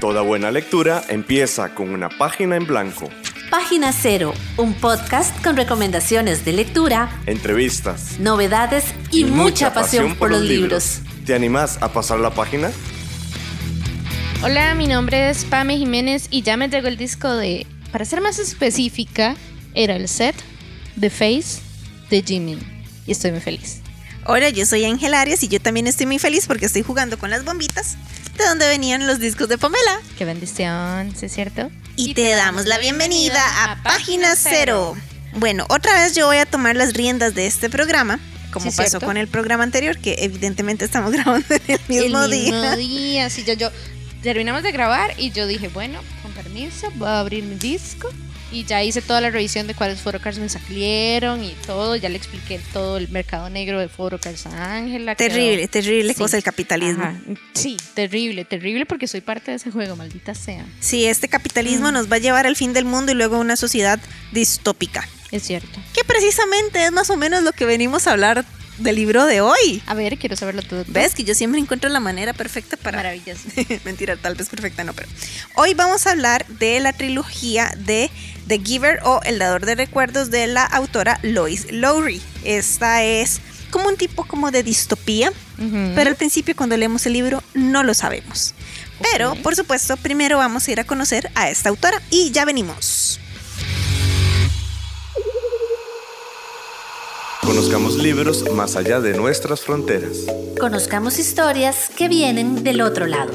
Toda buena lectura empieza con una página en blanco. Página Cero, un podcast con recomendaciones de lectura, entrevistas, novedades y, mucha, pasión, por los libros. ¿Te animás a pasar la página? Hola, mi nombre es Pame Jiménez y ya me llegó el disco de, para ser más específica, era el set The Face de Jimin. Y estoy muy feliz. Hola, yo soy Ángel Arias y yo también estoy muy feliz porque estoy jugando con las bombitas de donde venían los discos de Pamela. Qué bendición, ¿sí es cierto? Y, te, damos la bienvenida, a, Página Cero. Bueno, otra vez yo voy a tomar las riendas de este programa como pasó con el programa anterior, que evidentemente estamos grabando en el mismo el día. Mismo día, sí, yo, yo terminamos de grabar y yo dije, bueno, con permiso, voy a abrir mi disco y ya hice toda la revisión de cuáles photocards me salieron y todo. Ya le expliqué todo el mercado negro de photocards a Ángela. Terrible, terrible cosa el capitalismo. Sí, terrible, terrible porque soy parte de ese juego, maldita sea. Sí, este capitalismo mm. nos va a llevar al fin del mundo y luego a una sociedad distópica. Es cierto. Que precisamente es más o menos lo que venimos a hablar del libro de hoy. A ver, quiero saberlo todo. ¿Ves que yo siempre encuentro la manera perfecta para... Maravilloso. Mentira, tal vez perfecta no, pero... Hoy vamos a hablar de la trilogía de The Giver o El Dador de Recuerdos de la autora Lois Lowry. Esta es como un tipo como de distopía, pero al principio cuando leemos el libro no lo sabemos. Pero, por supuesto, primero vamos a ir a conocer a esta autora y ya venimos. Conozcamos libros más allá de nuestras fronteras. Conozcamos historias que vienen del otro lado.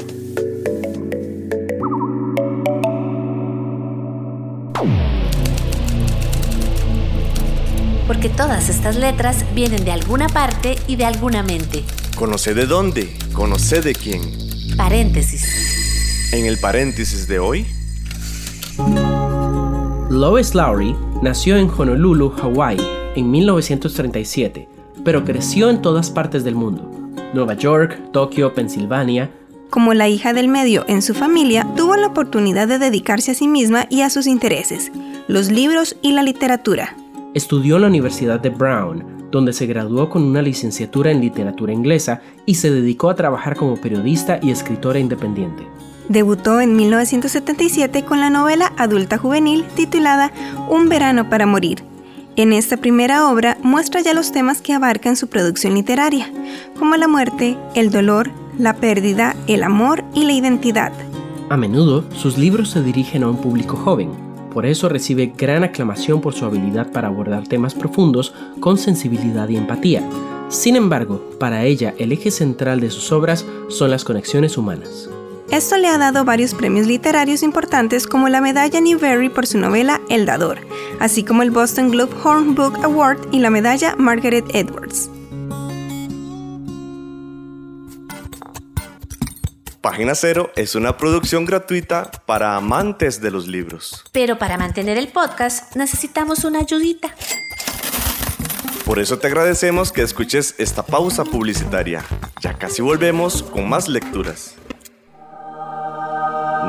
Porque todas estas letras vienen de alguna parte y de alguna mente. Conoce de dónde, conoce de quién. Paréntesis. En el paréntesis de hoy. Lois Lowry nació en Honolulu, Hawaii en 1937, pero creció en todas partes del mundo. Nueva York, Tokio, Pensilvania. Como la hija del medio en su familia, tuvo la oportunidad de dedicarse a sí misma y a sus intereses, los libros y la literatura. Estudió en la Universidad de Brown, donde se graduó con una licenciatura en literatura inglesa y se dedicó a trabajar como periodista y escritora independiente. Debutó en 1977 con la novela adulta juvenil titulada Un verano para morir, en esta primera obra muestra ya los temas que abarca en su producción literaria, como la muerte, el dolor, la pérdida, el amor y la identidad. A menudo, sus libros se dirigen a un público joven, por eso recibe gran aclamación por su habilidad para abordar temas profundos con sensibilidad y empatía. Sin embargo, para ella el eje central de sus obras son las conexiones humanas. Esto le ha dado varios premios literarios importantes como la medalla Newbery por su novela El Dador, así como el Boston Globe Horn Book Award y la medalla Margaret Edwards. Página Cero es una producción gratuita para amantes de los libros. Pero para mantener el podcast necesitamos una ayudita. Por eso te agradecemos que escuches esta pausa publicitaria. Ya casi volvemos con más lecturas.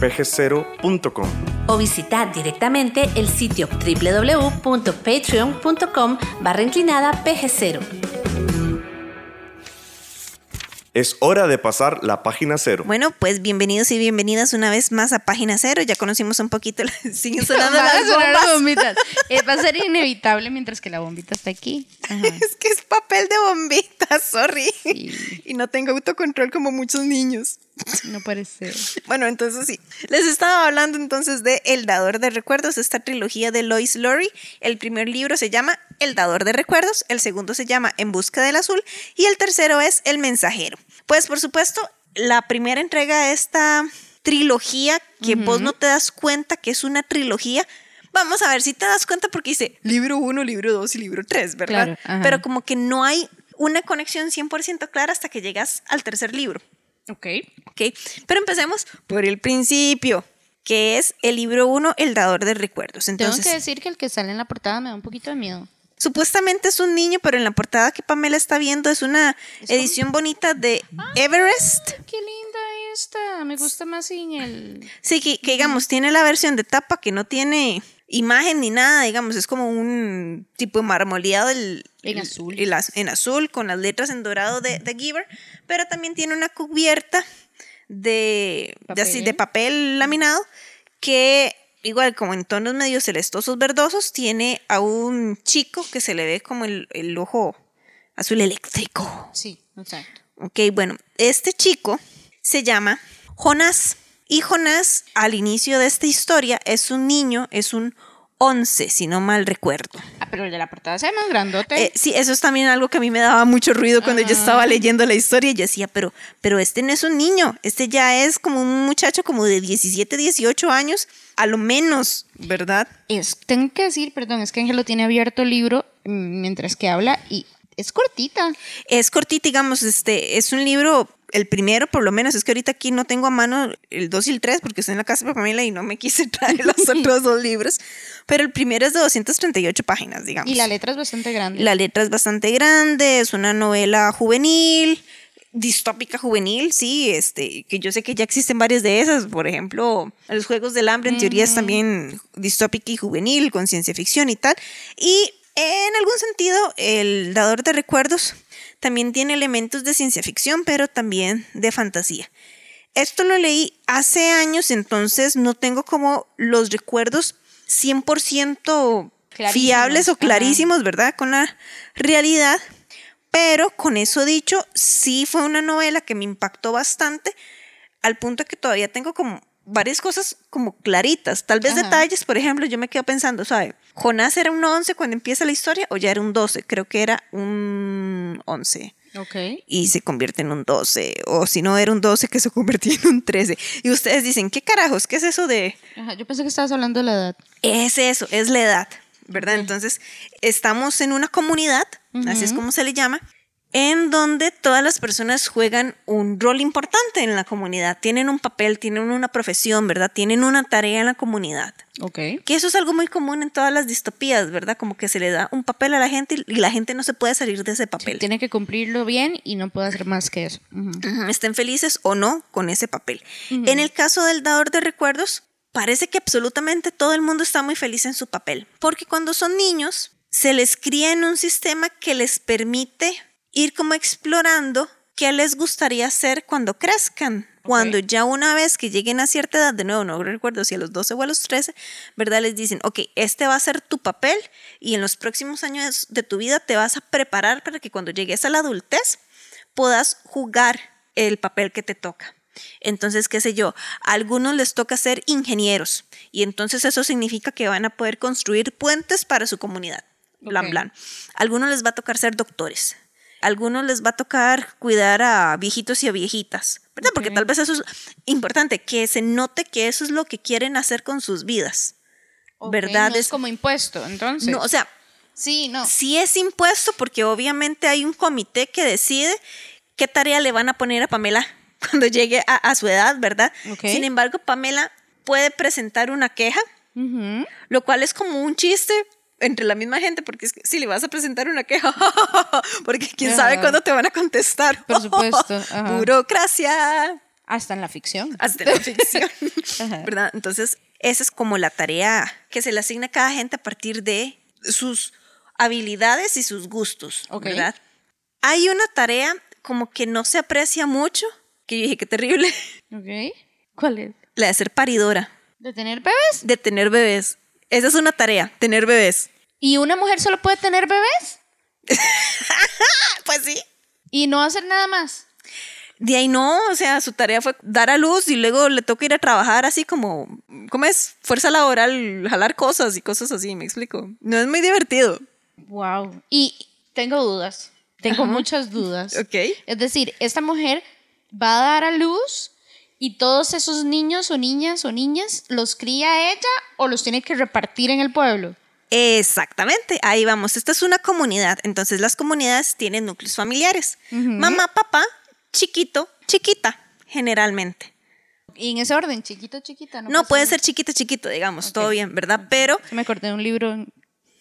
pg0.com o visitar directamente el sitio www.patreon.com barra inclinada pg0. Es hora de pasar la página cero. Bueno, pues bienvenidos y bienvenidas una vez más a página cero. Ya conocimos un poquito, siguen sonando las bombitas. Eh, va a ser inevitable mientras que la bombita está aquí. Es que es papel de bombita, sorry. Y no tengo autocontrol como muchos niños. No parece. Bueno, entonces sí. Les estaba hablando entonces de El Dador de Recuerdos, esta trilogía de Lois Lowry. El primer libro se llama El Dador de Recuerdos, el segundo se llama En Busca del Azul y el tercero es El Mensajero. Pues por supuesto, la primera entrega de esta trilogía, que vos no te das cuenta que es una trilogía, Vamos a ver si te das cuenta porque dice libro 1, libro 2 y libro 3, ¿verdad? Pero como que no hay una conexión 100% clara hasta que llegas al tercer libro. Ok. Ok, pero empecemos por el principio. que es el libro 1, El dador de recuerdos. Tengo Entonces, que decir que el que sale en la portada me da un poquito de miedo. supuestamente es un niño, pero en la portada que Pamela está viendo es una edición bonita de Everest. Qué linda esta. Me gusta más sin el. Sí, que, que, digamos, tiene la versión de tapa que no tiene imagen ni nada, digamos, es como un tipo de marmoleado En azul. el en azul con las letras en dorado de, de Giver, pero también tiene una cubierta de de, así, Papel. de papel laminado que igual como en tonos medio celestosos verdosos tiene a un chico que se le ve como el, el ojo azul eléctrico. Sí, exacto. Ok, bueno, este chico se llama Jonás. Y Jonás, al inicio de esta historia, es un niño, es un 11, si no mal recuerdo. Ah, pero el de la portada se ve más grandote. Eh, sí, eso es también algo que a mí me daba mucho ruido cuando yo estaba leyendo la historia. y Yo decía, pero, pero este no es un niño, este ya es como un muchacho como de 17, 18 años, a lo menos, ¿verdad? Es, tengo que decir, perdón, es que Ángel lo tiene abierto el libro mientras que habla y es cortita. Es cortita, digamos, este, es un libro, el primero por lo menos, es que ahorita aquí no tengo a mano el 2 y el 3 porque estoy en la casa de Pamela y no me quise traer los otros dos libros, pero el primero es de 238 páginas, digamos. Y la letra es bastante grande. La letra es bastante grande, es una novela juvenil, distópica juvenil, sí, este, que yo sé que ya existen varias de esas, por ejemplo, los Juegos del Hambre en teoría es también distópica y juvenil, con ciencia ficción y tal, y en algún sentido el dador de recuerdos también tiene elementos de ciencia ficción, pero también de fantasía. Esto lo leí hace años, entonces no tengo como los recuerdos 100% Clarísimos, fiables o ajá. clarísimos, ¿verdad? Con la realidad. Pero con eso dicho, sí fue una novela que me impactó bastante, al punto que todavía tengo como varias cosas como claritas. Tal vez Ajá. detalles, por ejemplo, yo me quedo pensando, ¿sabe? ¿Jonás era un 11 cuando empieza la historia o ya era un 12? Creo que era un 11 Ok. y se convierte en un 12, o si no era un 12 que se convertía en un 13. Y ustedes dicen, ¿qué carajos? ¿Qué es eso de...? Ajá, yo pensé que estabas hablando de la edad. Es eso, es la edad, ¿verdad? Entonces, estamos en una comunidad, así es como se le llama, en donde todas las personas juegan un rol importante en la comunidad, tienen un papel, tienen una profesión, ¿verdad? Tienen una tarea en la comunidad. Ok. Que eso es algo muy común en todas las distopías, ¿verdad? Como que se le da un papel a la gente y la gente no se puede salir de ese papel. Tiene que cumplirlo bien y no puede hacer más que eso. Estén felices o no con ese papel. En el caso del dador de recuerdos, parece que absolutamente todo el mundo está muy feliz en su papel, porque cuando son niños se les cría en un sistema que les permite ir como explorando qué les gustaría hacer cuando crezcan. Cuando ya una vez que lleguen a cierta edad, de nuevo, no recuerdo si a los 12 o a los 13, ¿verdad? Les dicen, ok, este va a ser tu papel y en los próximos años de tu vida te vas a preparar para que cuando llegues a la adultez puedas jugar el papel que te toca. Entonces, qué sé yo, a algunos les toca ser ingenieros y entonces eso significa que van a poder construir puentes para su comunidad. Blan, blan. A algunos les va a tocar ser doctores. A algunos les va a tocar cuidar a viejitos y a viejitas, ¿verdad? Porque Ok. tal vez eso es importante, que se note que eso es lo que quieren hacer con sus vidas. Ok, ¿Verdad? no es como impuesto, entonces. No, o sea, sí, no. sí es impuesto porque obviamente hay un comité que decide qué tarea le van a poner a Pamela cuando llegue a, a su edad, ¿verdad? Ok. Sin embargo, Pamela puede presentar una queja, Ujú. lo cual es como un chiste entre la misma gente, porque es que si le vas a presentar una queja, porque quién sabe cuándo te van a contestar. Por supuesto, ajá. Burocracia. Hasta en la ficción. Hasta la ficción. ¿Verdad? Entonces, esa es como la tarea que se le asigna a cada gente a partir de sus habilidades y sus gustos. ¿verdad? Hay una tarea como que no se aprecia mucho, que yo dije, qué terrible, Ok. ¿Cuál es? la de ser paridora, ¿De tener bebés? de tener bebés. Esa es una tarea, tener bebés. ¿Y una mujer solo puede tener bebés? Pues sí. ¿Y no hacer nada más? De ahí no, o sea, su tarea fue dar a luz y luego le toca ir a trabajar así como, ¿cómo es? Fuerza laboral, jalar cosas y cosas así, me explico. No es muy divertido. Wow. Y tengo dudas. Tengo Ajá. muchas dudas. Ok. Es decir, esta mujer va a dar a luz y todos esos niños o niñas o niñas los cría ella o los tiene que repartir en el pueblo. Exactamente, ahí vamos. Esta es una comunidad, entonces las comunidades tienen núcleos familiares. Mamá, papá, chiquito, chiquita, generalmente. Y en ese orden, chiquito, chiquita. No, puede ser chiquito, chiquito, digamos, todo bien, ¿verdad? Pero Me acordé de un libro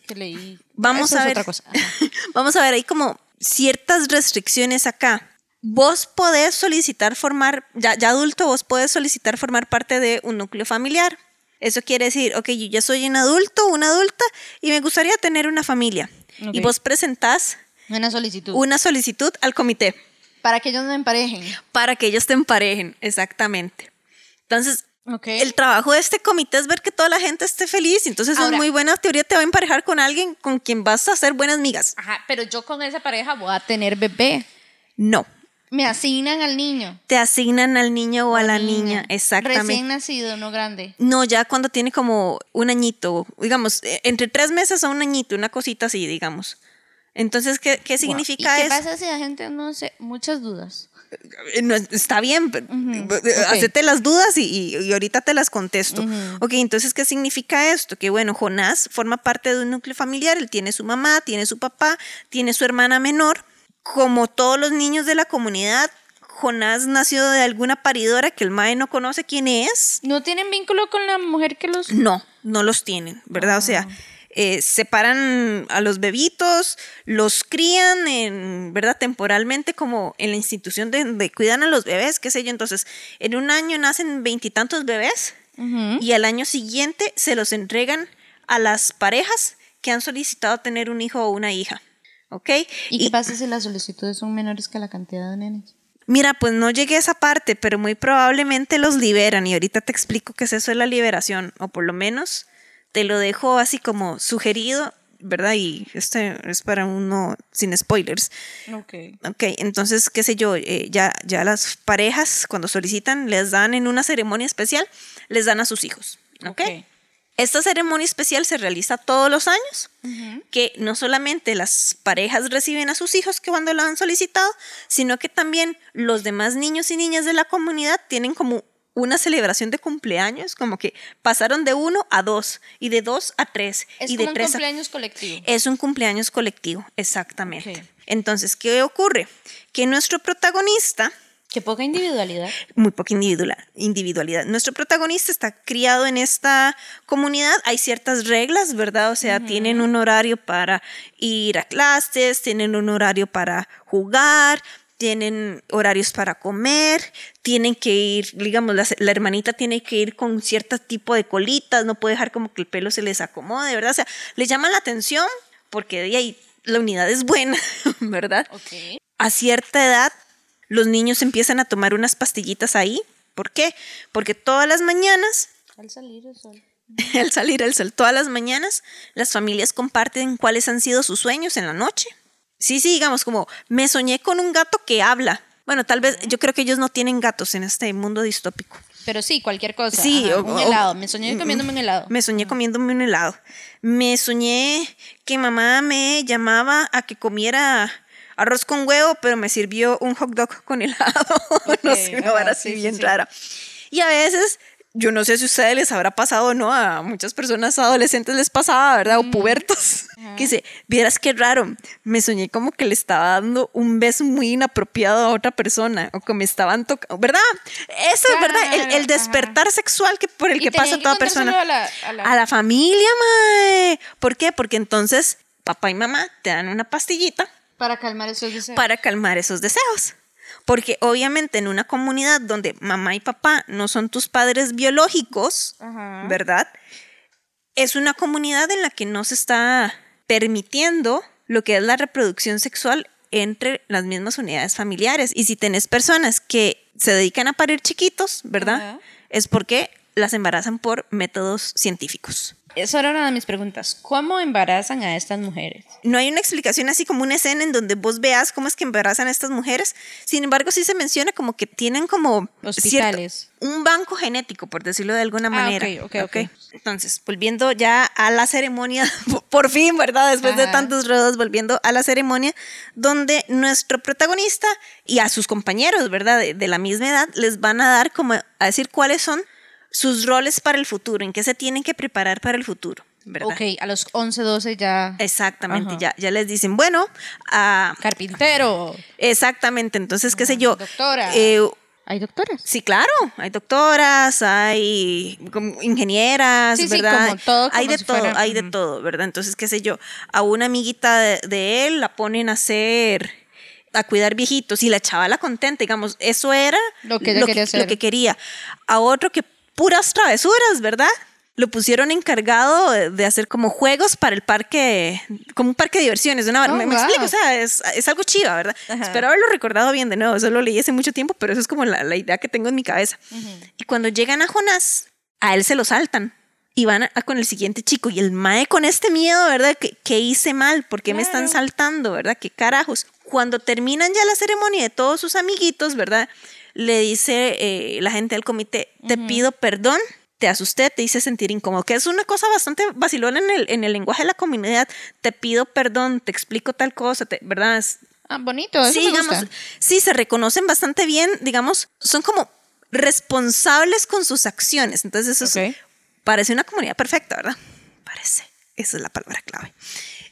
que leí. Vamos Eso a ver. otra cosa. Ajá. vamos a ver, hay como ciertas restricciones acá. Vos podés solicitar formar, ya, ya adulto, vos podés solicitar formar parte de un núcleo familiar. Eso quiere decir, ok, yo ya soy un adulto, una adulta, y me gustaría tener una familia. Y vos presentás Una solicitud. una solicitud al comité Para que ellos no emparejen. para que ellos te emparejen, exactamente. Entonces, el trabajo de este comité es ver que toda la gente esté feliz. Entonces, es Ahora- muy buena teoría, te va a emparejar con alguien con quien vas a hacer buenas migas. Ajá, pero yo con esa pareja voy a tener bebé. No, Me asignan al niño. te asignan al niño o a la Niña. niña, exactamente. Recién nacido, no grande. No, ya cuando tiene como un añito, digamos, eh, entre tres meses a un añito, una cosita así, digamos. Entonces, ¿qué, qué significa ¿Y qué eso? pasa si la gente no sé? Muchas dudas. Eh, no, está bien, pero, eh, las dudas y, y- y ahorita te las contesto. Ok, entonces, ¿qué significa esto? Que bueno, Jonás forma parte de un núcleo familiar, él tiene su mamá, tiene su papá, tiene su hermana menor. Como todos los niños de la comunidad, Jonás nació de alguna paridora que el mae no conoce quién es. ¿No tienen vínculo con la mujer que los... No, no los tienen, ¿verdad? O sea, eh, separan a los bebitos, los crían, en, ¿verdad? Temporalmente como en la institución de, de cuidan a los bebés, qué sé yo. Entonces, en un año nacen veintitantos bebés y al año siguiente se los entregan a las parejas que han solicitado tener un hijo o una hija. ¿Ok? ¿Y qué pasa si las solicitudes son menores que la cantidad de nenes? Mira, pues no llegué a esa parte, pero muy probablemente los liberan y ahorita te explico qué es eso de la liberación, o por lo menos te lo dejo así como sugerido, ¿verdad? Y este es para uno sin spoilers. Ok. Ok, entonces, qué sé yo, eh, ya, ya las parejas cuando solicitan les dan en una ceremonia especial, les dan a sus hijos. ¿ok? Esta ceremonia especial se realiza todos los años, que no solamente las parejas reciben a sus hijos que cuando lo han solicitado, sino que también los demás niños y niñas de la comunidad tienen como una celebración de cumpleaños, como que pasaron de uno a dos y de dos a tres Es y como de un tres a cumpleaños colectivo. es un cumpleaños colectivo, exactamente. Entonces, ¿qué ocurre? Que nuestro protagonista, Qué poca individualidad. muy poca individual- individualidad, nuestro protagonista está criado en esta comunidad, hay ciertas reglas, ¿verdad? O sea, tienen un horario para ir a clases, tienen un horario para jugar, tienen horarios para comer, tienen que ir, digamos, la, la hermanita tiene que ir con cierto tipo de colitas, no puede dejar como que el pelo se les acomode, ¿verdad? O sea, le llama la atención porque de ahí la unidad es buena, ¿verdad? A cierta edad, los niños empiezan a tomar unas pastillitas ahí. ¿Por qué? Porque todas las mañanas Al salir el sol. al salir el sol todas las mañanas, las familias comparten cuáles han sido sus sueños en la noche. Sí, sí, digamos como me soñé con un gato que habla. Bueno, tal vez yo creo que ellos no tienen gatos en este mundo distópico. Pero sí, cualquier cosa. Sí, Ajá, o- un o- helado. Me soñé comiéndome un helado. Me soñé comiéndome un helado. Me soñé que mamá me llamaba a que comiera arroz con huevo, pero me sirvió un hot dog con helado. no sé, una ajá, vara sí, así sí, bien sí. rara. Y a veces, yo no sé si a ustedes les habrá pasado o no, a muchas personas adolescentes les pasaba, ¿verdad? O pubertos. Que dice, vieras qué raro, me soñé como que le estaba dando un beso muy inapropiado a otra persona, o que me estaban tocando, ¿verdad? Eso es verdad, el, el Claro, despertar sexual que por el Y que pasa que toda persona. A la, a la- A la familia, mae. ¿Por qué? Porque entonces papá y mamá te dan una pastillita Para calmar esos deseos. para calmar esos deseos. Porque obviamente en una comunidad donde mamá y papá no son tus padres biológicos, Ajá. ¿verdad? Es una comunidad en la que no se está permitiendo lo que es la reproducción sexual entre las mismas unidades familiares. Y si tenés personas que se dedican a parir chiquitos, ¿verdad? Ajá. Es porque las embarazan por métodos científicos. Esa era una de mis preguntas. ¿Cómo embarazan a estas mujeres? No hay una explicación así como una escena en donde vos veas cómo es que embarazan a estas mujeres. Sin embargo, sí se menciona como que tienen como Hospitales. cierto- un banco genético, por decirlo de alguna Ah, manera. ok, ok, ok. Entonces, volviendo ya a la ceremonia, por fin, ¿verdad? Después de Ajá. tantos rodos, volviendo a la ceremonia, donde nuestro protagonista y a sus compañeros, ¿verdad? De, de la misma edad, les van a dar como a decir cuáles son sus roles para el futuro, en qué se tienen que preparar para el futuro, ¿verdad? Ok, a los 11, 12 ya. Exactamente, Ajá. ya, ya les dicen, bueno, ah, Carpintero. exactamente, entonces, qué sé yo. Doctora. eh, ¿Hay doctoras? Sí, claro, hay doctoras, hay ingenieras, Sí, sí, ¿verdad? como todo, hay como de si todo, fuera- hay de todo, ¿verdad? Entonces, qué sé yo, a una amiguita de, de él la ponen a hacer, a cuidar viejitos y la chavala contenta, digamos, eso era Lo que lo que quería. A otro que puras travesuras, ¿verdad? Lo pusieron encargado de, hacer como juegos para el parque, como un parque de diversiones. Una, Oh, me, explico, o sea, es, es algo chiva, ¿verdad? Espero haberlo recordado bien de nuevo. Eso lo leí hace mucho tiempo, pero eso es como la, la idea que tengo en mi cabeza. Y cuando llegan a Jonás, a él se lo saltan. Y van a- a con el siguiente chico. Y el mae con este miedo, ¿verdad? ¿Qué, qué hice mal? ¿Por qué me están saltando, verdad? ¿Qué carajos? Cuando terminan ya la ceremonia de todos sus amiguitos, ¿verdad? Le dice eh, la gente del comité, te pido perdón, te asusté, te hice sentir incómodo, que es una cosa bastante vacilona en el, en el lenguaje de la comunidad. Te pido perdón, te explico tal cosa, te- ¿verdad? Es- Ah, bonito, eso sí, me digamos, gusta. sí, se reconocen bastante bien, digamos, son como responsables con sus acciones. Entonces, eso es- parece una comunidad perfecta, ¿verdad? Parece. Esa es la palabra clave.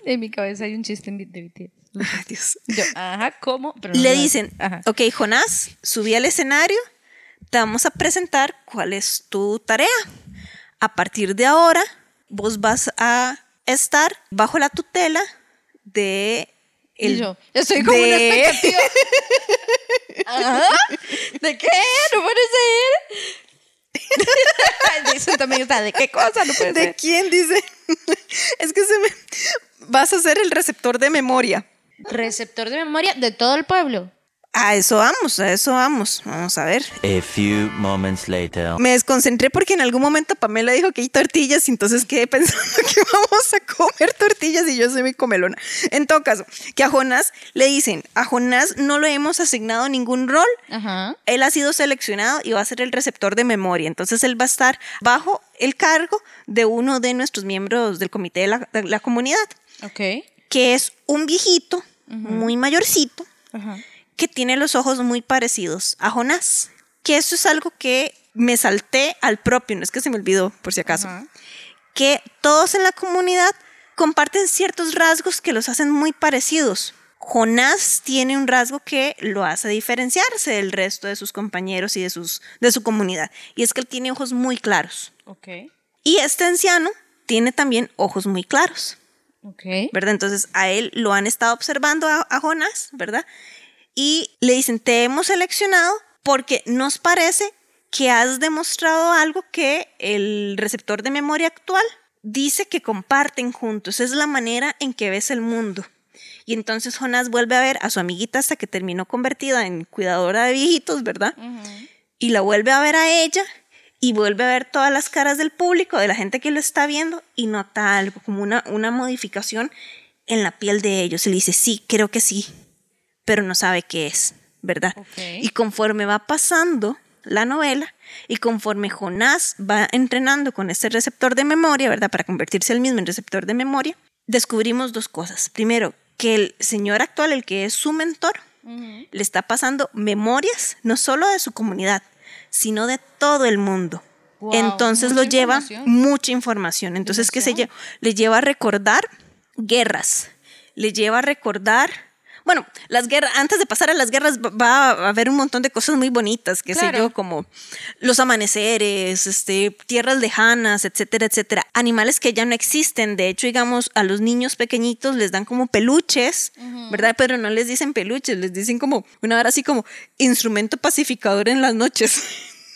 En mi cabeza hay un chiste en- de BTS. Ay, Dios. Yo, ajá, ¿cómo? Pero no Le lo- dicen, Ajá. ok, Jonás, subí al escenario, te vamos a presentar cuál es tu tarea. A partir de ahora, vos vas a estar bajo la tutela de... Y El, yo, estoy como una de- expectativa. Ajá. ¿De qué? No puede ser. Dicen también está, ¿de qué cosa? No puede ¿De ser. quién dice? es que se me... Vas a ser el receptor de memoria. Receptor de memoria de todo el pueblo. A eso vamos, a eso vamos. Vamos a ver. A few moments later. Me desconcentré porque en algún momento Pamela dijo que hay tortillas y entonces quedé pensando que vamos a comer tortillas y yo soy muy comelona. En todo caso, que a Jonás le dicen, a Jonás no le hemos asignado ningún rol, Ajá. él ha sido seleccionado y va a ser el receptor de memoria. Entonces él va a estar bajo el cargo de uno de nuestros miembros del comité de la, de la comunidad, Ok. que es un viejito, muy mayorcito, Ajá. Que tiene los ojos muy parecidos a Jonás. Que eso es algo que me salté al propio, no es que se me olvidó, por si acaso. Que todos en la comunidad comparten ciertos rasgos que los hacen muy parecidos. Jonás tiene un rasgo que lo hace diferenciarse del resto de sus compañeros y de, sus, de su comunidad. Y es que él tiene ojos muy claros. Ok. Y este anciano tiene también ojos muy claros. Ok. ¿verdad? Entonces a él lo han estado observando a, a Jonás, ¿verdad? Y le dicen, te hemos seleccionado porque nos parece que has demostrado algo que el receptor de memoria actual dice que comparten juntos. Es la manera en que ves el mundo. Y entonces Jonás vuelve a ver a su amiguita hasta que terminó convertida en cuidadora de viejitos, ¿verdad? Y la vuelve a ver a ella y vuelve a ver todas las caras del público, de la gente que lo está viendo y nota algo, como una, una modificación en la piel de ellos. Y le dice, sí, creo que sí, pero no sabe qué es, ¿verdad? Y conforme va pasando la novela y conforme Jonás va entrenando con este receptor de memoria, ¿verdad? Para convertirse él mismo en receptor de memoria, descubrimos dos cosas. Primero, que el señor actual, el que es su mentor, le está pasando memorias no solo de su comunidad, sino de todo el mundo. Wow, Entonces lo lleva información. mucha información. Entonces, ¿qué se lleva? Le lleva a recordar guerras, le lleva a recordar, bueno, las guerras, antes de pasar a las guerras va- a haber un montón de cosas muy bonitas, qué sé yo, como los amaneceres, este, tierras lejanas, etcétera, etcétera. Animales que ya no existen, de hecho, digamos, a los niños pequeñitos les dan como peluches, ¿verdad? Pero no les dicen peluches, les dicen como una hora así como instrumento pacificador en las noches.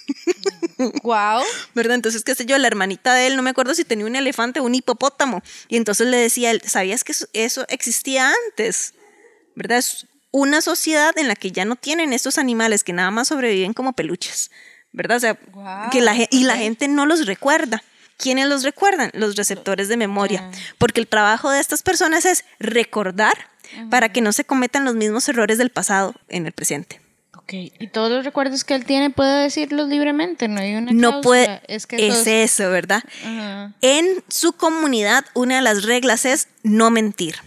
Wow. ¿verdad? Entonces, qué sé yo, la hermanita de él, no me acuerdo si tenía un elefante o un hipopótamo, y entonces le decía, él, ¿sabías que eso, eso existía antes? ¿Verdad? Es una sociedad en la que ya no tienen estos animales que nada más sobreviven como peluches, ¿verdad? O sea, Guau, que la, y la gente no los recuerda. ¿Quiénes los recuerdan? Los receptores de memoria. Ah. Porque el trabajo de estas personas es recordar para que no se cometan los mismos errores del pasado en el presente. Ok. Y todos los recuerdos que él tiene puede decirlos libremente, no hay una No cláusula. puede. Es que es eso es- eso, ¿verdad? En su comunidad, una de las reglas es no mentir.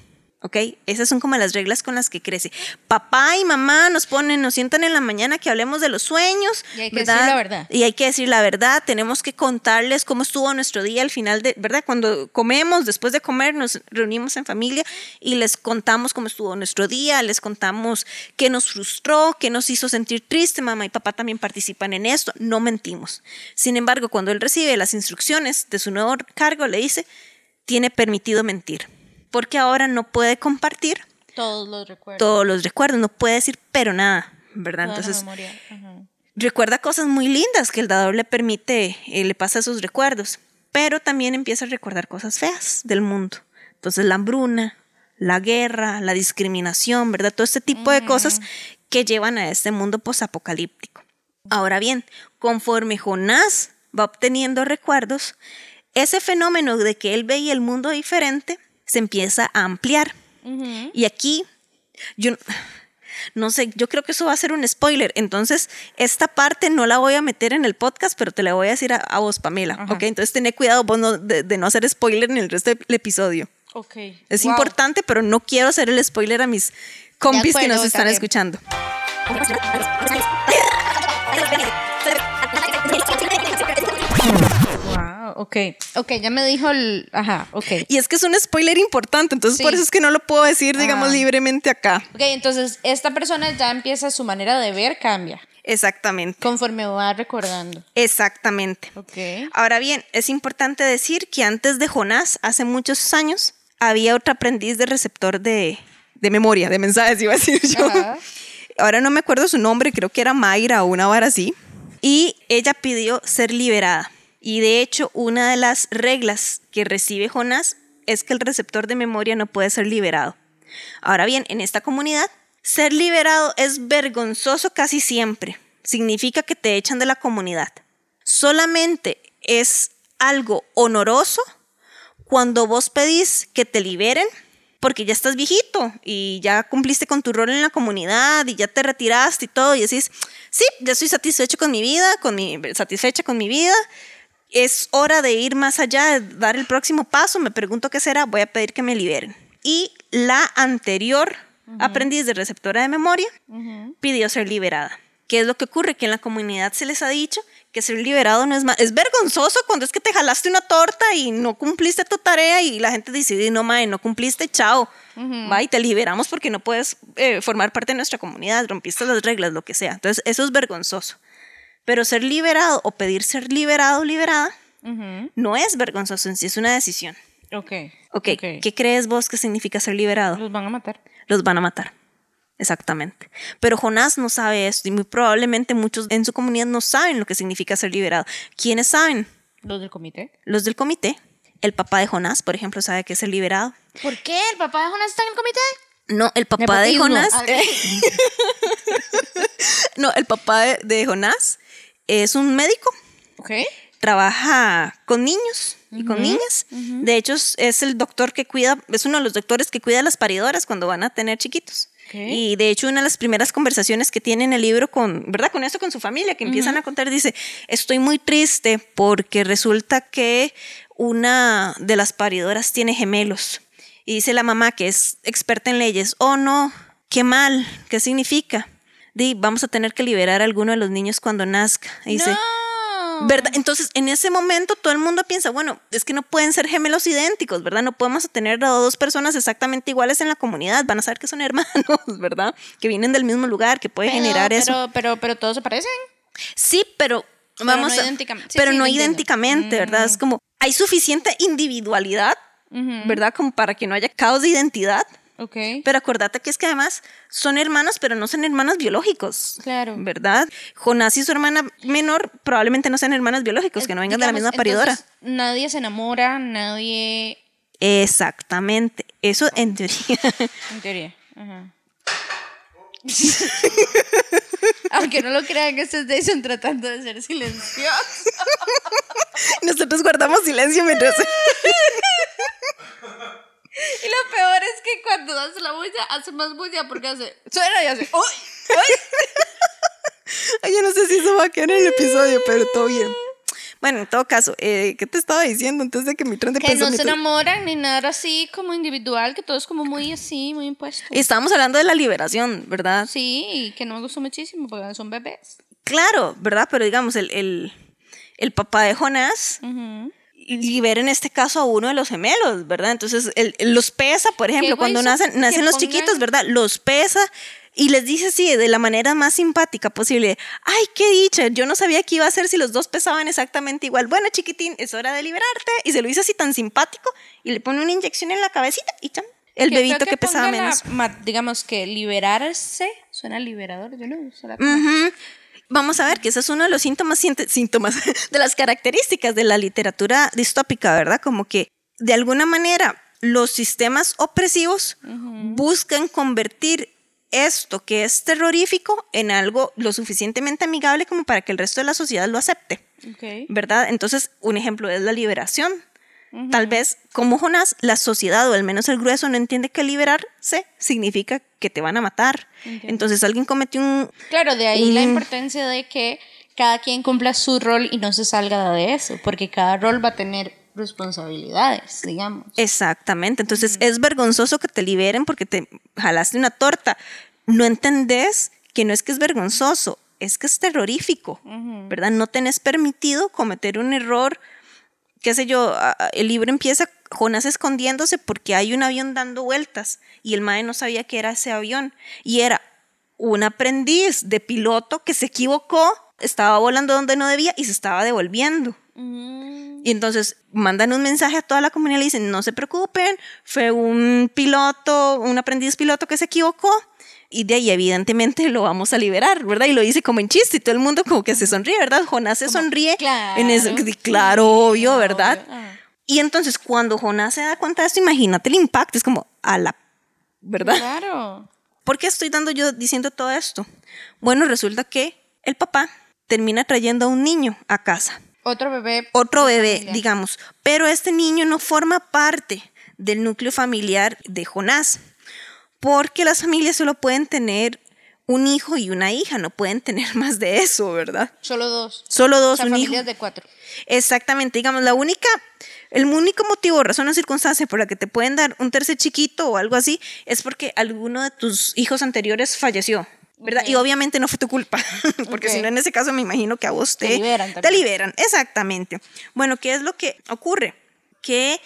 ¿Ok? Esas son como las reglas con las que crece. Papá y mamá nos ponen, nos sientan en la mañana que hablemos de los sueños. Y hay que decir la verdad. Y hay que decir la verdad. Tenemos que contarles cómo estuvo nuestro día al final de, ¿verdad? Cuando comemos, después de comer, nos reunimos en familia y les contamos cómo estuvo nuestro día, les contamos qué nos frustró, qué nos hizo sentir triste. Mamá y papá también participan en esto. No mentimos. Sin embargo, cuando él recibe las instrucciones de su nuevo cargo, le dice, tiene permitido mentir porque ahora no puede compartir Todos los recuerdos. todos los recuerdos, no puede decir pero nada, ¿verdad? toda Entonces, recuerda cosas muy lindas que el dador le permite, eh, le pasa sus recuerdos, pero también empieza a recordar cosas feas del mundo. Entonces, la hambruna, la guerra, la discriminación, ¿verdad? Todo este tipo de cosas que llevan a este mundo posapocalíptico. Ahora bien, conforme Jonás va obteniendo recuerdos, ese fenómeno de que él veía el mundo diferente se empieza a ampliar. Y aquí, yo no sé, yo creo que eso va a ser un spoiler. Entonces, esta parte no la voy a meter en el podcast, pero te la voy a decir a, a vos, Pamela. ¿ok? Entonces, ten cuidado vos no- de, de no hacer spoiler en el resto del episodio. Ok. Es Wow. importante, pero no quiero hacer el spoiler a mis compis que nos están escuchando. ok. Ok, ya me dijo el. Ajá, ok. Y es que es un spoiler importante, entonces Sí. por eso es que no lo puedo decir, digamos, Ah. libremente acá. Ok, entonces esta persona ya empieza su manera de ver, cambia. Exactamente. Conforme va recordando. Exactamente. Ok. Ahora bien, es importante decir que antes de Jonás, hace muchos años, había otro aprendiz de receptor de, de memoria, de mensajes, iba a decir yo. Ajá. Ahora no me acuerdo su nombre, creo que era Mayra o una vara así. Y ella pidió ser liberada. Y de hecho, una de las reglas que recibe Jonás es que el receptor de memoria no puede ser liberado. Ahora bien, en esta comunidad, ser liberado es vergonzoso casi siempre. Significa que te echan de la comunidad. Solamente es algo honoroso cuando vos pedís que te liberen porque ya estás viejito y ya cumpliste con tu rol en la comunidad y ya te retiraste y todo y decís, sí, ya estoy satisfecho con mi vida, con mi, satisfecha con mi vida, es hora de ir más allá, de dar el próximo paso, me pregunto qué será, voy a pedir que me liberen. Y la anterior aprendiz de receptora de memoria pidió ser liberada. ¿Qué es lo que ocurre? Que en la comunidad se les ha dicho que ser liberado no es más. Es vergonzoso cuando es que te jalaste una torta y no cumpliste tu tarea y la gente dice, no, mae, no cumpliste, chao. Va y te liberamos porque no puedes eh, formar parte de nuestra comunidad, rompiste las reglas, lo que sea. Entonces, eso es vergonzoso. Pero ser liberado o pedir ser liberado o liberada no es vergonzoso en sí, es una decisión. Ok. Ok, ¿qué crees vos que significa ser liberado? Los van a matar. los van a matar. Exactamente. Pero Jonás no sabe esto y muy probablemente muchos en su comunidad no saben lo que significa ser liberado. ¿Quiénes saben? Los del comité. Los del comité. El papá de Jonás, por ejemplo, sabe que es ser liberado. ¿Por qué? ¿El papá de Jonás está en el comité? No, el papá de. Jonás. Ah, no, el papá de, de Jonás es un médico. Ok. Trabaja con niños y con niñas. De hecho, es- el doctor que cuida, es uno de los doctores que cuida a las paridoras cuando van a tener chiquitos. Ok. Y de hecho, una de las primeras conversaciones que tiene en el libro con, ¿verdad? Con esto, con su familia, que empiezan a contar, dice, estoy muy triste porque resulta que una de las paridoras tiene gemelos. Y dice la mamá, que es experta en leyes, oh no, qué mal, ¿qué significa? Di, vamos a tener que liberar a alguno de los niños cuando nazca. Y dice, No. ¿verdad? Entonces, en ese momento todo el mundo piensa, bueno, es que no pueden ser gemelos idénticos, ¿verdad? No podemos tener a dos personas exactamente iguales en la comunidad, van a saber que son hermanos, ¿verdad? Que vienen del mismo lugar, que puede Pero- generar eso. Pero, pero, pero todos se parecen. Sí, pero vamos no a- idénticamente. Sí, pero sí, no idénticamente, ¿verdad? Es como hay suficiente individualidad, ¿verdad? Como para que no haya caos de identidad. Ok. Pero acordate que es que además son hermanos, pero no son hermanos biológicos. Claro. ¿Verdad? Jonás y su hermana menor probablemente no sean hermanos biológicos, que no vengan de la misma paridora. entonces, nadie se enamora, nadie. Exactamente. Eso en teoría. En teoría. Ajá. Aunque no lo crean, este es Jason tratando de ser silencioso. Nosotros guardamos silencio mientras. Y lo peor es que cuando hace la bulla, hace más bulla porque hace. Suena y hace. ¡Uy! Ay, yo no sé si eso va a quedar en el episodio, pero todo bien. Bueno, en todo caso, eh, ¿qué te estaba diciendo antes de que mi tren de Que no se enamoran ni nada así como individual, que todo es como muy así, muy impuesto. Estábamos hablando de la liberación, ¿verdad? Sí, y que no me gustó muchísimo porque son bebés. Claro, ¿verdad? Pero digamos, el, el, el papá de Jonás Ujú. Libera en este caso a uno de los gemelos, ¿verdad? Entonces, él los pesa, por ejemplo, cuando nacen, nacen los pongan- chiquitos, ¿verdad? Los pesa y les dice así, de la manera más simpática posible, ay, qué dicha, yo no sabía qué iba a hacer si los dos pesaban exactamente igual. Bueno, chiquitín, es hora de liberarte. Y se lo hizo así tan simpático y le pone una inyección en la cabecita y cham, el bebito que, pesaba la menos. digamos que liberarse suena liberador, yo no suena como- Ujú. Vamos a ver que ese es uno de los síntomas, síntomas de las características de la literatura distópica, ¿verdad? Como que de alguna manera los sistemas opresivos buscan convertir esto que es terrorífico en algo lo suficientemente amigable como para que el resto de la sociedad lo acepte. ¿verdad? Entonces, un ejemplo es la liberación. Tal vez, como Jonás, la sociedad, o al menos el grueso, no entiende que liberarse significa que te van a matar. Entonces, alguien cometió un, Claro, de ahí la importancia de que cada quien cumpla su rol y no se salga de eso, porque cada rol va a tener responsabilidades, digamos. Exactamente. Entonces es vergonzoso que te liberen porque te jalaste una torta. No entendés que no es que es vergonzoso, es que es terrorífico, ¿verdad? No tenés permitido cometer un error. Qué sé yo, el libro empieza Jonás escondiéndose porque hay un avión dando vueltas y el mae no sabía que era ese avión y era un aprendiz de piloto que se equivocó, estaba volando donde no debía y se estaba devolviendo. Y entonces mandan un mensaje a toda la comunidad y le dicen, no se preocupen, fue un piloto, un aprendiz piloto que se equivocó. Y de ahí evidentemente lo vamos a liberar, ¿verdad? Y lo dice como en chiste y todo el mundo como que se sonríe, ¿verdad? Jonás se sonríe. claro, En sí, claro, obvio, ¿verdad? obvio, ah. Y entonces cuando Jonás se da cuenta de esto, imagínate el impacto, es como a la, ¿verdad? Claro. ¿Por qué estoy dando yo diciendo todo esto? Bueno, resulta que el papá termina trayendo a un niño a casa Otro bebé. otro bebé, familia. digamos. Pero este niño no forma parte del núcleo familiar de Jonás, porque las familias solo pueden tener un hijo y una hija, no pueden tener más de eso, ¿verdad? Solo dos. Solo O dos, sea, un hijo. familias de cuatro. Exactamente, digamos, la única, el único motivo, razón o circunstancia por la que te pueden dar un tercer chiquito o algo así es porque alguno de tus hijos anteriores falleció. ¿Verdad? Y obviamente no fue tu culpa, porque si no en ese caso me imagino que a vos te, Te liberan te también. liberan, exactamente. Bueno, ¿qué es lo que ocurre? Que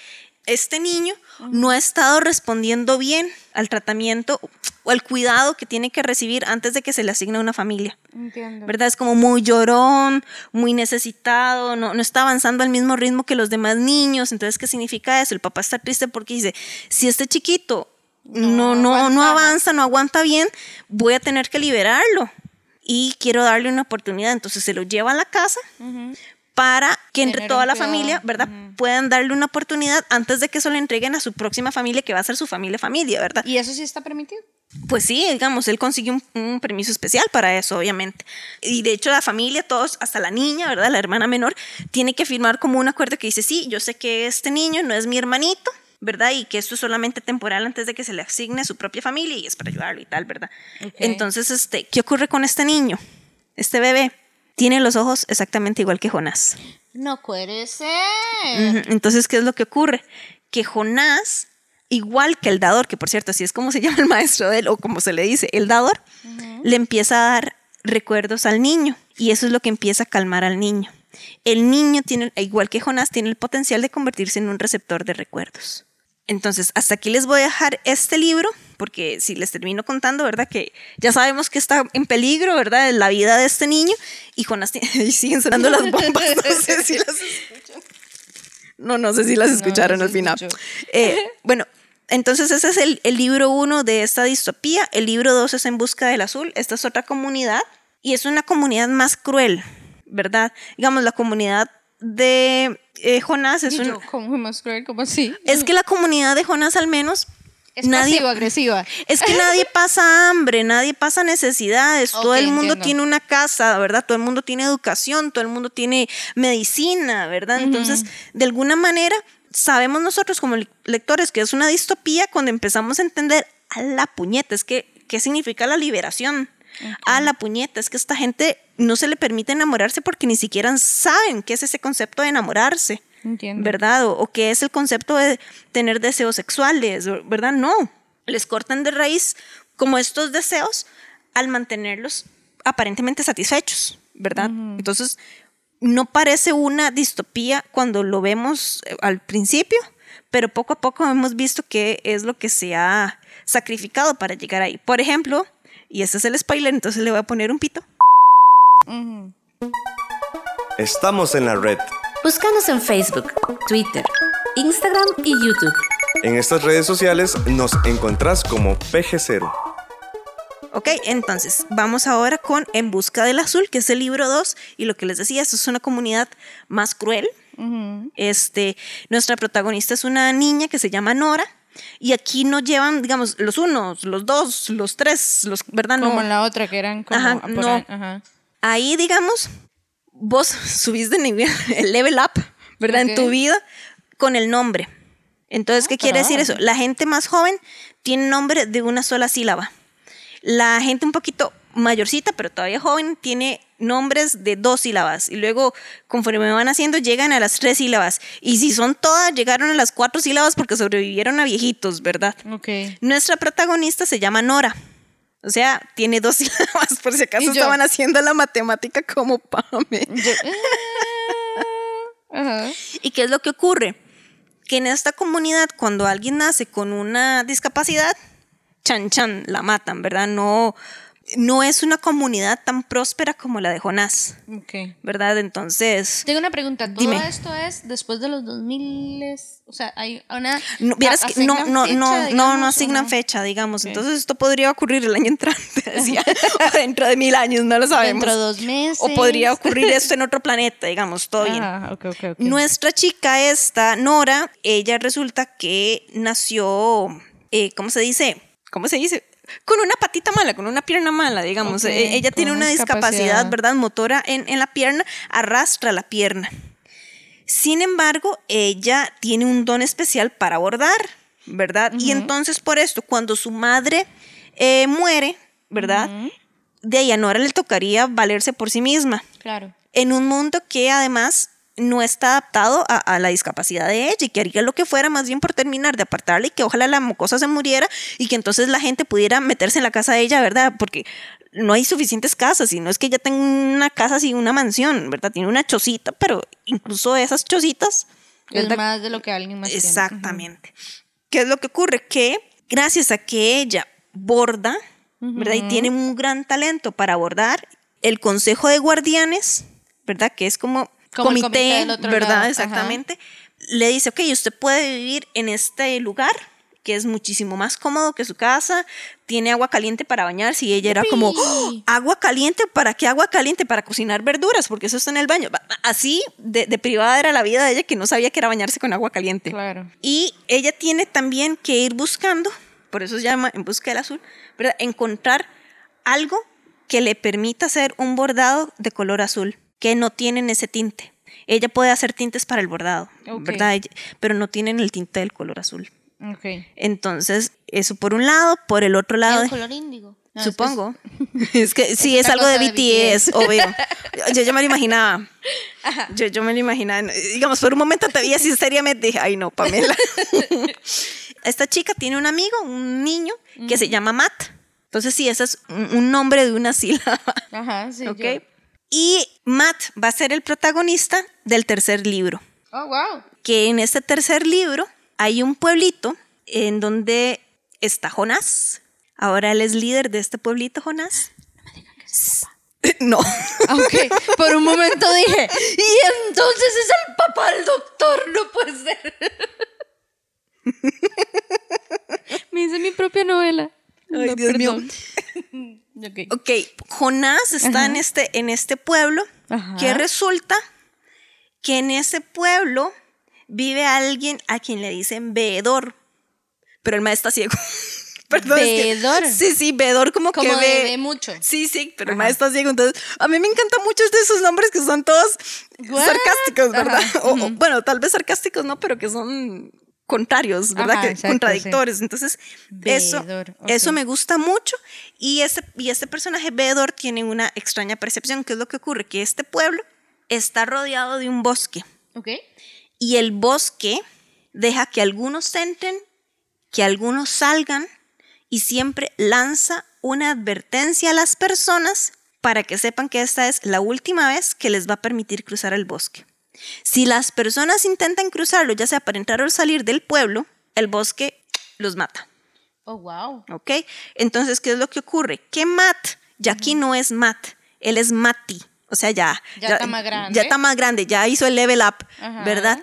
este niño no ha estado respondiendo bien al tratamiento o al cuidado que tiene que recibir antes de que se le asigne una familia. Entiendo. ¿verdad? Es como muy llorón, muy necesitado, no, no está avanzando al mismo ritmo que los demás niños. Entonces, ¿qué significa eso? El papá está triste porque dice, si este chiquito no, no, no, avanza, no aguanta bien, voy a tener que liberarlo. Y quiero darle una oportunidad. Entonces se lo lleva a la casa para que entre toda la familia, ¿verdad? Puedan darle una oportunidad antes de que se lo entreguen a su próxima familia, que va a ser su familia familia, ¿verdad? ¿Y eso sí está permitido? Pues sí, digamos, él consiguió un, un permiso especial para eso, obviamente. Y de hecho la familia, todos, hasta la niña, ¿verdad? La hermana menor, tiene que firmar como un acuerdo que dice, sí, yo sé que este niño no es mi hermanito, ¿verdad? Y que esto es solamente temporal antes de que se le asigne su propia familia y es para ayudarlo y tal, ¿verdad? Entonces, este, ¿qué ocurre con este niño? Este bebé tiene los ojos exactamente igual que Jonás. No puede ser. Entonces, ¿qué es lo que ocurre? Que Jonás, igual que el dador, que por cierto, así es como se llama el maestro de él, o como se le dice, el dador, le empieza a dar recuerdos al niño. Y eso es lo que empieza a calmar al niño. El niño tiene, igual que Jonás, tiene el potencial de convertirse en un receptor de recuerdos. Entonces, hasta aquí les voy a dejar este libro, porque si les termino contando, ¿verdad? Que ya sabemos que está en peligro, ¿verdad? La vida de este niño. Y Jonás y siguen sonando las bombas, no sé si las escuchan. No, no sé si las No, escucharon no al se final. Eh, bueno, entonces ese es el, el libro uno de esta distopía. El libro dos es En Busca del Azul. Esta es otra comunidad y es una comunidad más cruel, ¿verdad? Digamos, la comunidad de eh, Jonás es Y un... yo, ¿cómo más cruel? ¿Cómo así? Es que la comunidad de Jonás al menos... Es nadie, pasivo-agresiva. es que nadie pasa hambre, nadie pasa necesidades, todo el mundo entiendo. tiene una casa, ¿verdad? Todo el mundo tiene educación, todo el mundo tiene medicina, ¿verdad? Entonces, de alguna manera, sabemos nosotros como le- lectores que es una distopía cuando empezamos a entender a la puñeta, es que, ¿qué significa la liberación? A la puñeta, es que esta gente no se le permite enamorarse porque ni siquiera saben qué es ese concepto de enamorarse. Entiendo. ¿Verdad? O, o qué es el concepto de tener deseos sexuales, ¿verdad? No. Les cortan de raíz como estos deseos al mantenerlos aparentemente satisfechos, ¿verdad? Entonces, no parece una distopía cuando lo vemos eh, al principio, pero poco a poco hemos visto que es lo que se ha sacrificado para llegar ahí. Por ejemplo, y este es el spoiler, entonces le voy a poner un pito. Estamos en la red. Búscanos en Facebook, Twitter, Instagram y YouTube. En estas redes sociales nos encontrás como PG0. Ok, entonces vamos ahora con En Busca del Azul, que es el libro 2, y lo que les decía, esto es una comunidad más cruel. este, nuestra protagonista es una niña que se llama Nora, y aquí no llevan, digamos, los unos, los dos, los tres, los, ¿verdad? Como no. en la otra que eran como. Ajá, no. ajá. Ahí, digamos, vos subís de nivel, el level up, ¿verdad? En tu vida con el nombre. Entonces, ¿qué quiere decir eso? La gente más joven tiene nombre de una sola sílaba. La gente un poquito mayorcita, pero todavía joven, tiene nombres de dos sílabas. Y luego, conforme van haciendo, llegan a las tres sílabas. Y si son todas, llegaron a las cuatro sílabas porque sobrevivieron a viejitos, ¿verdad? Ok. Nuestra protagonista se llama Nora. O sea, tiene dos sílabas, por si acaso yo. estaban haciendo la matemática como Pame. Yo- Ajá. ¿Y qué es lo que ocurre? Que en esta comunidad, cuando alguien nace con una discapacidad, chan chan, la matan, ¿verdad? No, no es una comunidad tan próspera como la de Jonás, Ok. ¿verdad? Entonces, Tengo una pregunta. ¿Todo Dime. esto es después de los 2000? O sea, hay una. no, vieras que no, ¿asignan no, fecha, no, no, digamos, no o asignan fecha, digamos. Entonces, esto podría ocurrir el año entrante, decía, o dentro de mil años, no lo sabemos. Dentro de dos meses. O podría ocurrir esto en otro planeta, digamos, todo bien. Ah, ok, ok, ok. Nuestra chica esta, Nora, ella resulta que nació, eh, ¿cómo se dice? ¿Cómo se dice? Con una patita mala, con una pierna mala, digamos. Eh, ella tiene una discapacidad, discapacidad. ¿verdad? Motora en, en la pierna, arrastra la pierna. Sin embargo, ella tiene un don especial para bordar, ¿verdad? Y entonces por esto, cuando su madre eh, muere, ¿verdad? De ahí a Nora le tocaría valerse por sí misma Claro. en un mundo que además no está adaptado a, a la discapacidad de ella y que haría lo que fuera más bien por terminar de apartarle y que ojalá la mocosa se muriera y que entonces la gente pudiera meterse en la casa de ella, ¿verdad? Porque no hay suficientes casas y no es que ella tenga una casa así, una mansión, ¿verdad? Tiene una chocita, pero incluso esas chocitas... Es ¿verdad? más de lo que alguien más tiene. Exactamente. ¿Qué es lo que ocurre? Que gracias a que ella borda, ¿verdad? Y tiene un gran talento para bordar, el Consejo de Guardianes, ¿verdad? Que es como, Como comité, comité del otro ¿verdad? lado, ajá. Exactamente. Le dice, ok, usted puede vivir en este lugar que es muchísimo más cómodo que su casa, tiene agua caliente para bañarse y ella era como, "Oh, agua caliente, ¿para qué agua caliente? Para cocinar verduras, porque eso está en el baño. Así de, de privada era la vida de ella que no sabía que era bañarse con agua caliente. Claro. Y ella tiene también que ir buscando, por eso se llama En Busca del Azul, ¿verdad? encontrar algo que le permita hacer un bordado de color azul, que no tienen ese tinte. Ella puede hacer tintes para el bordado. ¿verdad? Pero no tienen el tinte del color azul. Ok. Entonces, eso por un lado, por el otro lado, ¿El color índigo? No, supongo. Es que sí, es, algo de de BTS, obvio. Yo, yo me lo imaginaba. Yo, yo me lo imaginaba. Digamos, por un momento te vi así seriamente dije, ay no, Pamela. Esta chica tiene un amigo, un niño, que se llama Matt. Entonces sí, ese es un, un nombre de una sílaba. Ajá, sí. ¿Ok? yo. Y Matt va a ser el protagonista del tercer libro. Oh, wow. Que en este tercer libro hay un pueblito en donde está Jonás. Ahora él es líder de este pueblito, Jonás. No. Ok, por un momento dije, y entonces es el papá del doctor, no puede ser. Me hice mi propia novela. Ay, No, Dios mío. Ok. Ok, Jonás está en este, en este pueblo Ajá. que resulta que en ese pueblo vive alguien a quien le dicen veedor, pero el maestro está ciego. Perdón, es que- ¿Veedor? sí, sí, veedor como, que Como de ve, ve mucho. Sí, sí, pero el maestro está ciego. Entonces, a mí me encantan muchos de esos nombres que son todos What? sarcásticos, ¿verdad? O, bueno, tal vez sarcásticos no, pero que son contrarios, ¿verdad? Ajá, contradictorios. Entonces, eso, eso me gusta mucho. Y este, y este personaje veedor tiene una extraña percepción. ¿Qué es lo que ocurre? Que este pueblo está rodeado de un bosque. Ok. Y el bosque deja que algunos entren, que algunos salgan y siempre lanza una advertencia a las personas para que sepan que esta es la última vez que les va a permitir cruzar el bosque. Si las personas intentan cruzarlo, ya sea para entrar o salir del pueblo, el bosque los mata. Oh, wow. ¿Ok? Entonces, ¿qué es lo que ocurre? Que Matt, ya aquí no es Matt, él es Mati. O sea, ya. Ya está más grande. Ya está más grande, ya hizo el level up, Ajá. ¿verdad?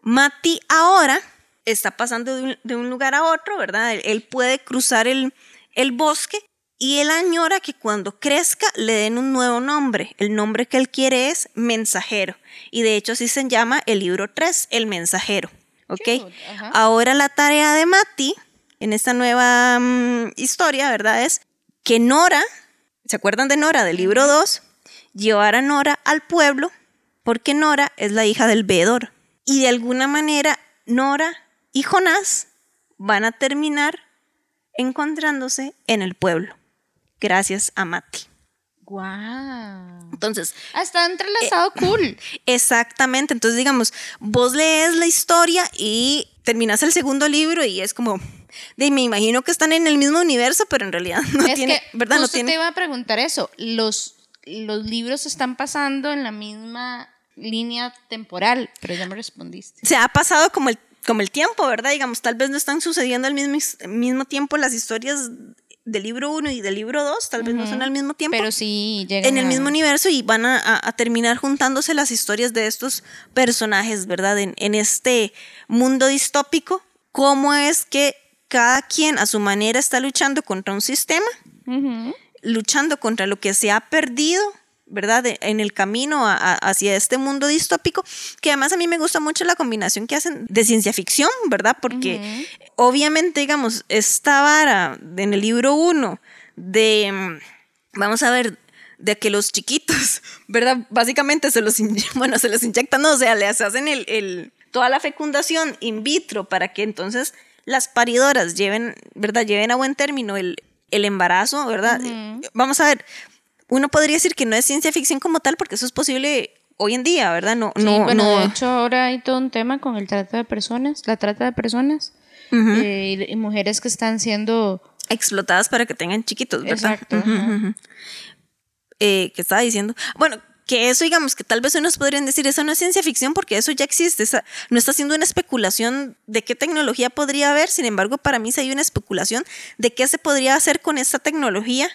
Mati ahora está pasando de un, de un lugar a otro, ¿verdad? Él, él puede cruzar el, el bosque y él añora que cuando crezca le den un nuevo nombre. El nombre que él quiere es mensajero. Y de hecho así se llama el libro 3, el mensajero. ¿Ok? Cute. Ahora la tarea de Mati en esta nueva mm, historia, ¿verdad? Es que Nora, ¿se acuerdan de Nora del libro 2? Llevar a Nora al pueblo porque Nora es la hija del veedor. Y de alguna manera Nora y Jonás van a terminar encontrándose en el pueblo, gracias a Mati. Wow. Entonces, Ah, está entrelazado cool. exactamente, entonces digamos, vos lees la historia y terminas el segundo libro y es como, de, me imagino que están en el mismo universo, pero en realidad no es tiene, que ¿verdad? No justo tiene. te iba a preguntar eso. Los, los libros están pasando en la misma línea temporal, pero ya me respondiste. se ha pasado como el, como el tiempo, ¿verdad? Digamos, tal vez no están sucediendo al mismo, mismo tiempo las historias del libro 1 y del libro 2, tal vez no son al mismo tiempo. Pero sí llegan en el a- mismo universo y van a, a- terminar juntándose las historias de estos personajes, ¿verdad? En, en este mundo distópico, cómo es que cada quien a su manera está luchando contra un sistema, luchando contra lo que se ha perdido, ¿verdad? En el camino a- a- hacia este mundo distópico, que además a mí me gusta mucho la combinación que hacen de ciencia ficción, ¿verdad? Porque obviamente, digamos, esta vara en el libro 1 de, vamos a ver, de que los chiquitos, ¿verdad? Básicamente se los, bueno, se los inyectan, no, o sea, les hacen el, el- toda la fecundación in vitro para que entonces las paridoras lleven, ¿verdad? Lleven a buen término el, el embarazo, ¿verdad? Vamos a ver, uno podría decir que no es ciencia ficción como tal porque eso es posible hoy en día, ¿verdad? No, Sí, no, bueno, no. de hecho ahora hay todo un tema con el trata de personas, la trata de personas eh, y, mujeres que están siendo explotadas para que tengan chiquitos, ¿verdad? Exacto. Eh, ¿Qué estaba diciendo? Bueno, que eso, digamos, que tal vez unos podrían decir, eso no es ciencia ficción porque eso ya existe, esa- no está haciendo una especulación de qué tecnología podría haber, sin embargo, para mí sí hay una especulación de qué se podría hacer con esta tecnología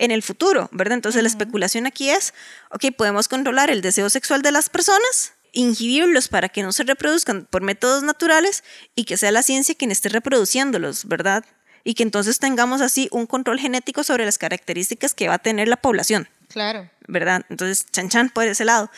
en el futuro, ¿verdad? Entonces la especulación aquí es, ok, podemos controlar el deseo sexual de las personas, inhibirlos para que no se reproduzcan por métodos naturales y que sea la ciencia quien esté reproduciéndolos, ¿verdad? Y que entonces tengamos así un control genético sobre las características que va a tener la población. claro. ¿verdad? Entonces, chan chan por ese lado.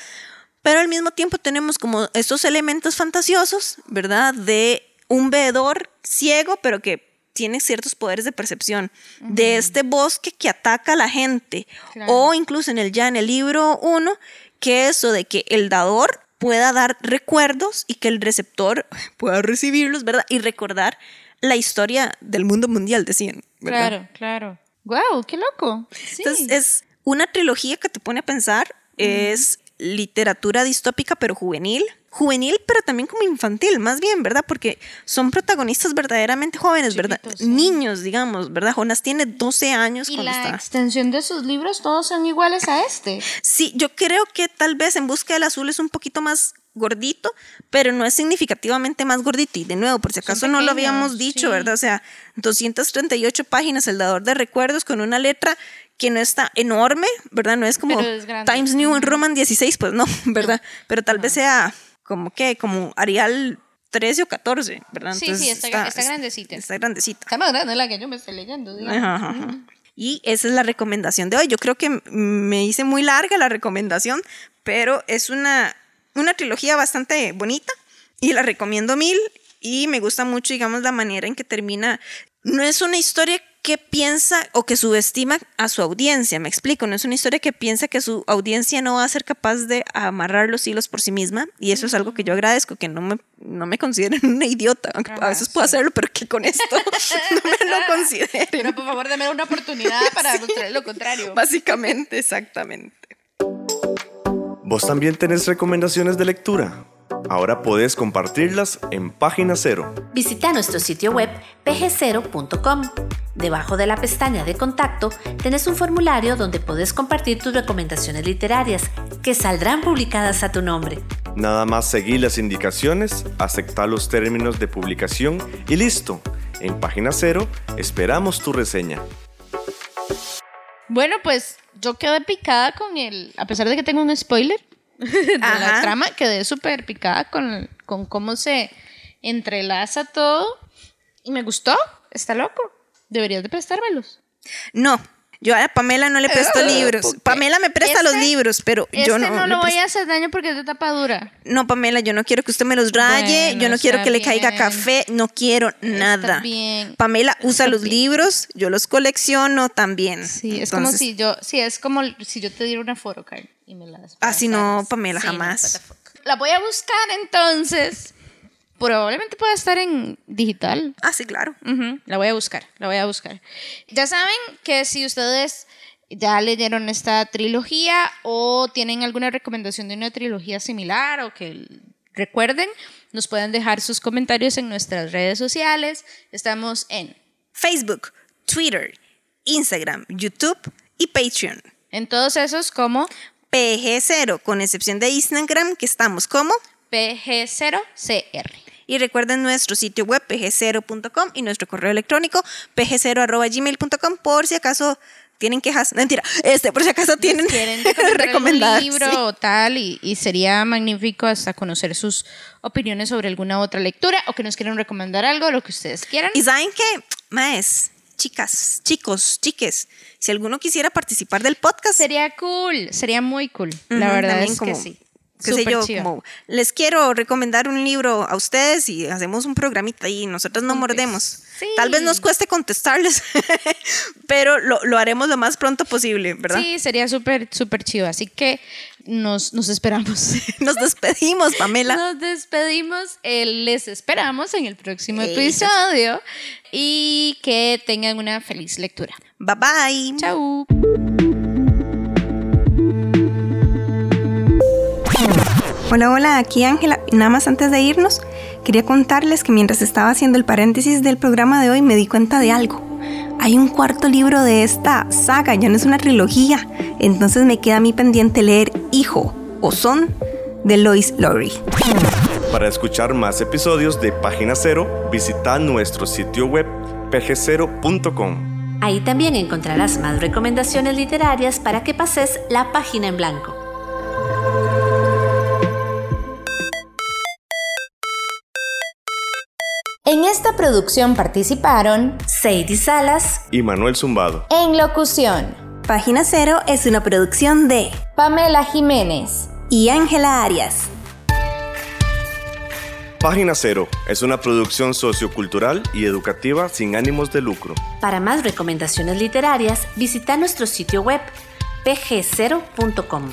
Pero al mismo tiempo tenemos como estos elementos fantasiosos, ¿verdad? De un veedor ciego, pero que tiene ciertos poderes de percepción. De este bosque que ataca a la gente. Claro. O incluso en el ya en el libro 1, que eso de que el dador pueda dar recuerdos y que el receptor pueda recibirlos, ¿verdad? Y recordar la historia del mundo mundial, decían. ¿verdad? Claro, claro. Wow, qué loco. Sí. Entonces, es una trilogía que te pone a pensar, es literatura distópica pero juvenil. Juvenil, pero también como infantil, más bien, ¿verdad? Porque son protagonistas verdaderamente jóvenes, ¿verdad? Sí. Niños, digamos, ¿verdad? Jonas tiene 12 años y cuando la está. extensión de sus libros todos son iguales a este. Sí, yo creo que tal vez en Busca del Azul es un poquito más gordito, pero no es significativamente más gordito. Y de nuevo, por si acaso no lo habíamos dicho, sí. ¿verdad? O sea, 238 páginas, el dador de recuerdos, con una letra que no está enorme, ¿verdad? No es como es. Times New Roman 16, pues no, ¿verdad? Pero tal vez sea como que, como Arial 13 o 14, ¿verdad? Sí, sí, está gra- está grandecita. Está grandecita. Está más grande la que yo me estoy leyendo. Ajá, ajá, ajá. Y esa es la recomendación de hoy. Yo creo que me hice muy larga la recomendación, pero es una, una trilogía bastante bonita y la recomiendo mil y me gusta mucho, digamos, la manera en que termina. No es una historia que piensa o que subestima a su audiencia, me explico, no es una historia que piensa que su audiencia no va a ser capaz de amarrar los hilos por sí misma y eso es algo que yo agradezco, que no me, no me consideren una idiota, aunque a veces puedo hacerlo, pero que con esto no me lo consideren. Pero por favor, dame una oportunidad para mostrar lo contrario. Básicamente, exactamente. ¿Vos también tenés recomendaciones de lectura? Ahora puedes compartirlas en Página Cero. Visita nuestro sitio web pg0.com. Debajo de la pestaña de contacto tenés un formulario donde puedes compartir tus recomendaciones literarias que saldrán publicadas a tu nombre. Nada más seguir las indicaciones, aceptar los términos de publicación y listo. En Página Cero esperamos tu reseña. Bueno, pues yo quedé picada con el, a pesar de que tengo un spoiler de la trama, quedé súper picada con, con cómo se entrelaza todo y me gustó, está loco, deberías de prestármelos. No, yo a Pamela no le presto Ah, libros. Pamela me presta Este- los libros, pero Este yo no, no. le lo voy a hacer daño porque es de tapa dura. No, Pamela, yo no quiero que usted me los raye, Bueno, yo no quiero que le caiga café, no quiero nada. bien. Pamela usa Está los bien. libros, yo los colecciono también. Sí, es como si yo, sí, es como si yo te diera una photocard y me las Ah, no. Pamela, jamás. La voy a buscar entonces. Probablemente pueda estar en digital. Ah, sí, claro. La voy a buscar, la voy a buscar. Ya saben que si ustedes ya leyeron esta trilogía o tienen alguna recomendación de una trilogía similar o que recuerden, nos pueden dejar sus comentarios en nuestras redes sociales. Estamos en, Facebook, Twitter, Instagram, YouTube y Patreon. en todos esos como PG0, con excepción de Instagram, que estamos como. PG0CR. Y recuerden nuestro sitio web pg0.com y nuestro correo electrónico pg0.gmail.com por si acaso tienen quejas. Mentira, este, por si acaso tienen quieren recomendar recomendadas. libro sí. o tal y, y sería magnífico hasta conocer sus opiniones sobre alguna otra lectura o que nos quieran recomendar algo, lo que ustedes quieran. Y saben que, maes, chicas, chicos, chiques, si alguno quisiera participar del podcast, Sería cool, sería muy cool. La verdad es como, que sí. Qué sé Súper yo, chido. como les quiero recomendar un libro a ustedes y hacemos un programita y nosotros no mordemos. Sí. Tal vez nos cueste contestarles, pero lo, lo haremos lo más pronto posible, ¿verdad? Sí, sería súper, súper chido. Así que nos, nos esperamos. Nos despedimos, Pamela. Nos despedimos. eh, les esperamos en el próximo episodio y que tengan una feliz lectura. Bye bye. Chau. Hola, hola, aquí Ángela. Y Nada más antes de irnos, quería contarles que mientras estaba haciendo el paréntesis del programa de hoy me di cuenta de algo. Hay un cuarto libro de esta saga, ya no es una trilogía. Entonces me queda a mí pendiente leer Hijo o Son de Lois Lowry. Para escuchar más episodios de Página Cero, visita nuestro sitio web pg0.com. Ahí también encontrarás más recomendaciones literarias para que pases la página en blanco. Producción participaron Sadie Salas, Y Manuel Zumbado. en locución Página Cero es una producción de Pamela Jiménez. y Ángela Arias. Página Cero es una producción sociocultural y educativa sin ánimos de lucro. Para más recomendaciones literarias, visita nuestro sitio web pg0.com.